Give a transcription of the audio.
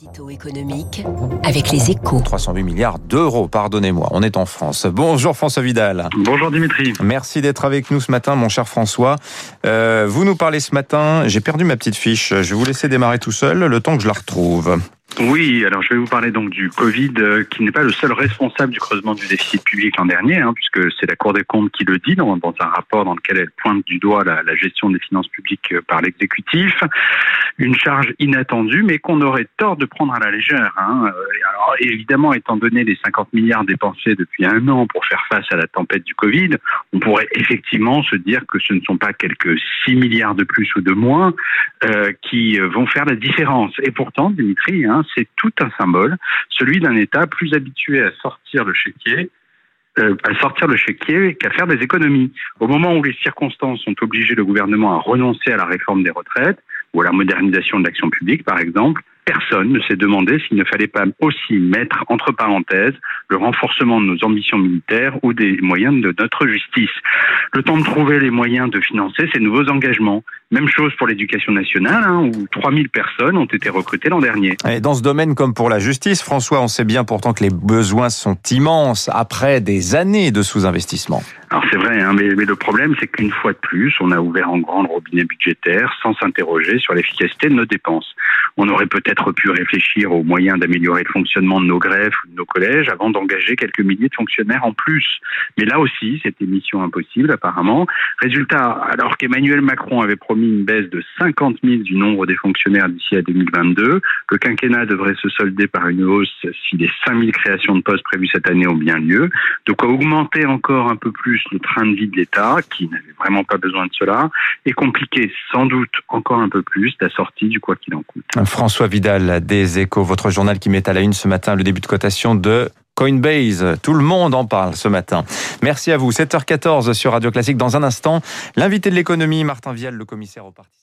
Édito économique avec les échos. 308 milliards d'euros, pardonnez-moi. On est en France. Bonjour François Vidal. Bonjour Dimitri. Merci d'être avec nous ce matin, mon cher François. Euh, vous nous parlez ce matin, j'ai perdu ma petite fiche. Je vais vous laisser démarrer tout seul le temps que je la retrouve. Oui, alors je vais vous parler donc du Covid, euh, qui n'est pas le seul responsable du creusement du déficit public l'an dernier, hein, puisque c'est la Cour des comptes qui le dit dans, un rapport dans lequel elle pointe du doigt la, la gestion des finances publiques euh, par l'exécutif. Une charge inattendue, mais qu'on aurait tort de prendre à la légère. Hein. Euh, alors évidemment, étant donné les 50 milliards dépensés depuis un an pour faire face à la tempête du Covid, on pourrait effectivement se dire que ce ne sont pas quelques 6 milliards de plus ou de moins euh, qui vont faire la différence. Et pourtant, Dimitri, hein, c'est tout un symbole, celui d'un État plus habitué à sortir le chéquier euh, à sortir le chéquier qu'à faire des économies. Au moment où les circonstances ont obligé le gouvernement à renoncer à la réforme des retraites ou à la modernisation de l'action publique, par exemple, personne ne s'est demandé s'il ne fallait pas aussi mettre entre parenthèses le renforcement de nos ambitions militaires ou des moyens de notre justice. Le temps de trouver les moyens de financer ces nouveaux engagements. Même chose pour l'éducation nationale, hein, où 3000 personnes ont été recrutées l'an dernier. Et dans ce domaine comme pour la justice, François, on sait bien pourtant que les besoins sont immenses après des années de sous-investissement. Alors c'est vrai, hein, mais, mais, le problème c'est qu'une fois de plus, on a ouvert en grand le robinet budgétaire sans s'interroger sur l'efficacité de nos dépenses. On aurait peut-être pu réfléchir aux moyens d'améliorer le fonctionnement de nos greffes ou de nos collèges avant d'engager quelques milliers de fonctionnaires en plus. Mais là aussi, c'était mission impossible apparemment. Résultat, alors qu'Emmanuel Macron avait promis une baisse de 50 000 du nombre des fonctionnaires d'ici à 2022, le quinquennat devrait se solder par une hausse si les 5 000 créations de postes prévues cette année ont bien lieu. De quoi augmenter encore un peu plus le train de vie de l'État, qui n'avait vraiment pas besoin de cela, et compliquer sans doute encore un peu plus la sortie du quoi qu'il en coûte. François Des Échos, votre journal qui met à la une ce matin le début de cotation de Coinbase. Tout le monde en parle ce matin. Merci à vous. 7h14 sur Radio Classique. Dans un instant, l'invité de l'économie, Martin Vial, le commissaire au parti.